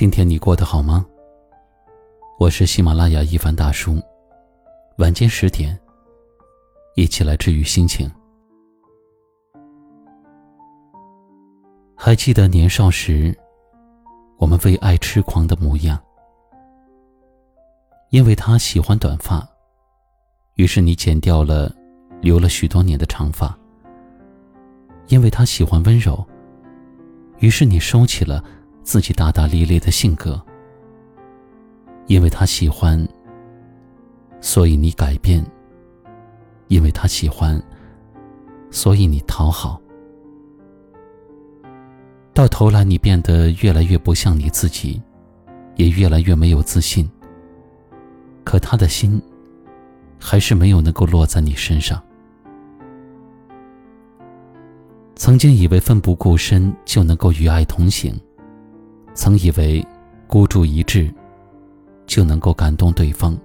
今天你过得好吗？我是喜马拉雅一凡大叔，晚间十点，一起来治愈心情。还记得年少时，我们为爱痴狂的模样。因为他喜欢短发，于是你剪掉了留了许多年的长发。因为他喜欢温柔，于是你收起了。自己大大咧咧的性格，因为他喜欢，所以你改变；因为他喜欢，所以你讨好。到头来，你变得越来越不像你自己，也越来越没有自信。可他的心，还是没有能够落在你身上。曾经以为奋不顾身就能够与爱同行。曾以为孤注一掷就能够感动对方，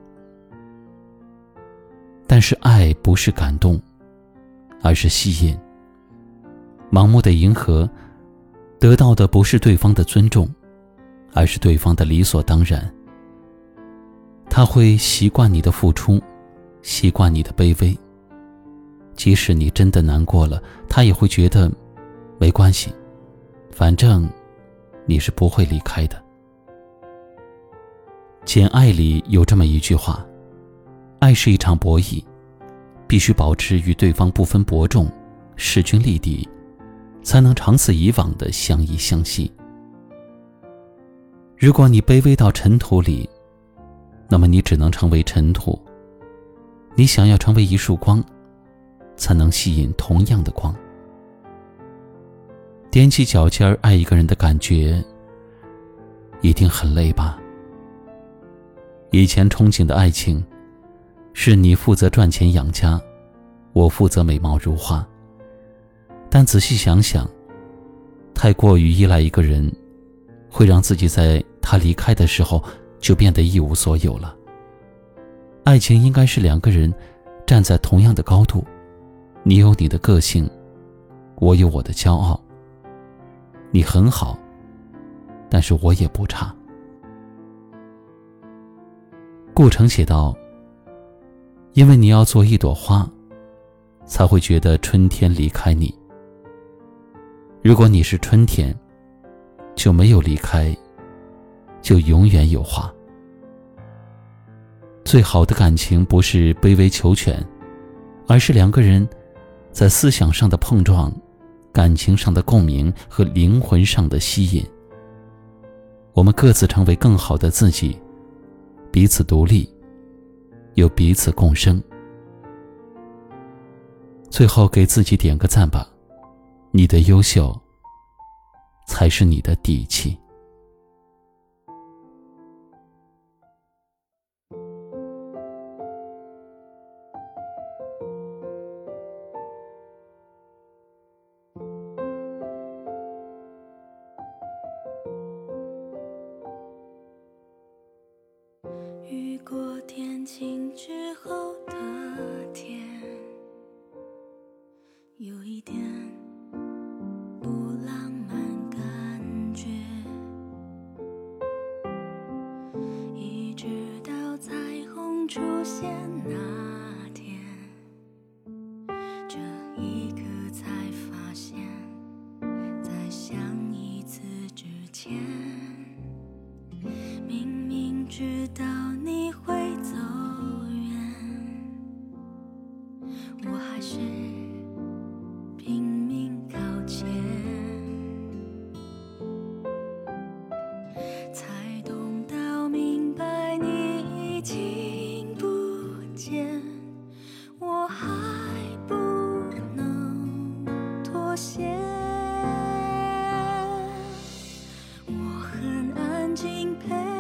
但是爱不是感动，而是吸引。盲目的迎合，得到的不是对方的尊重，而是对方的理所当然。他会习惯你的付出，习惯你的卑微。即使你真的难过了，他也会觉得没关系，反正。你是不会离开的。《简爱》里有这么一句话：“爱是一场博弈，必须保持与对方不分伯仲、势均力敌，才能长此以往的相依相惜。如果你卑微到尘土里，那么你只能成为尘土。你想要成为一束光，才能吸引同样的光。”踮起脚尖儿爱一个人的感觉，一定很累吧？以前憧憬的爱情，是你负责赚钱养家，我负责美貌如花。但仔细想想，太过于依赖一个人，会让自己在他离开的时候就变得一无所有了。爱情应该是两个人站在同样的高度，你有你的个性，我有我的骄傲。你很好，但是我也不差。顾城写道：“因为你要做一朵花，才会觉得春天离开你。如果你是春天，就没有离开，就永远有花。最好的感情不是卑微求全，而是两个人在思想上的碰撞。”感情上的共鸣和灵魂上的吸引，我们各自成为更好的自己，彼此独立，又彼此共生。最后给自己点个赞吧，你的优秀才是你的底气。过天晴之后的天有一点不浪漫，感觉一直到彩虹出现那天这一刻才发现，在想一次之前，明明知道。线。我很安静陪。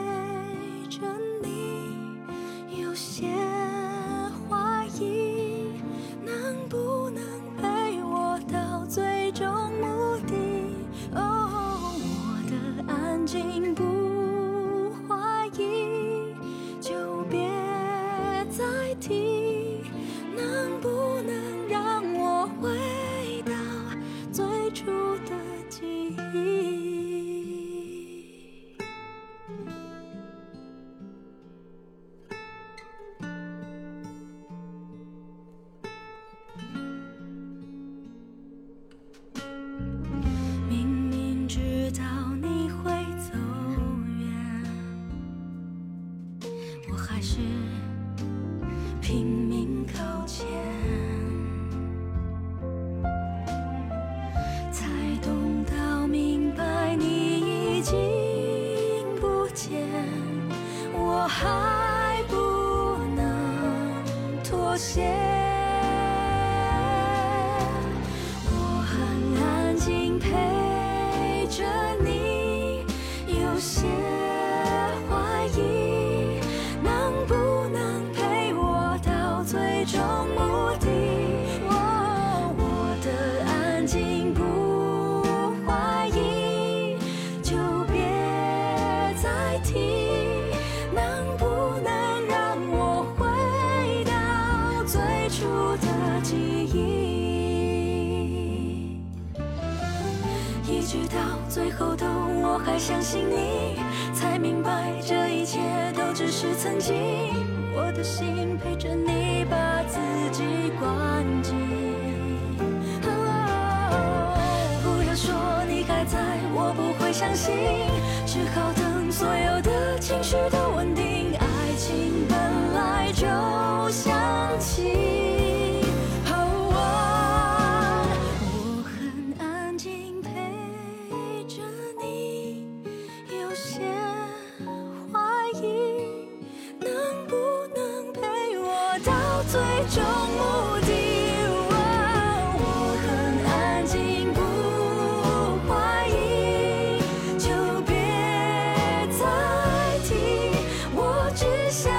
目的我的安静不怀疑就别再提能不能让我回到最初的记忆。一直到最后都我还相信你才明白这一切都只是曾经。我的心陪着你，把自己关紧。不要说你还在，我不会相信，只好等所有的情绪都最终目的。我很安静，不怀疑，就别再提。我只想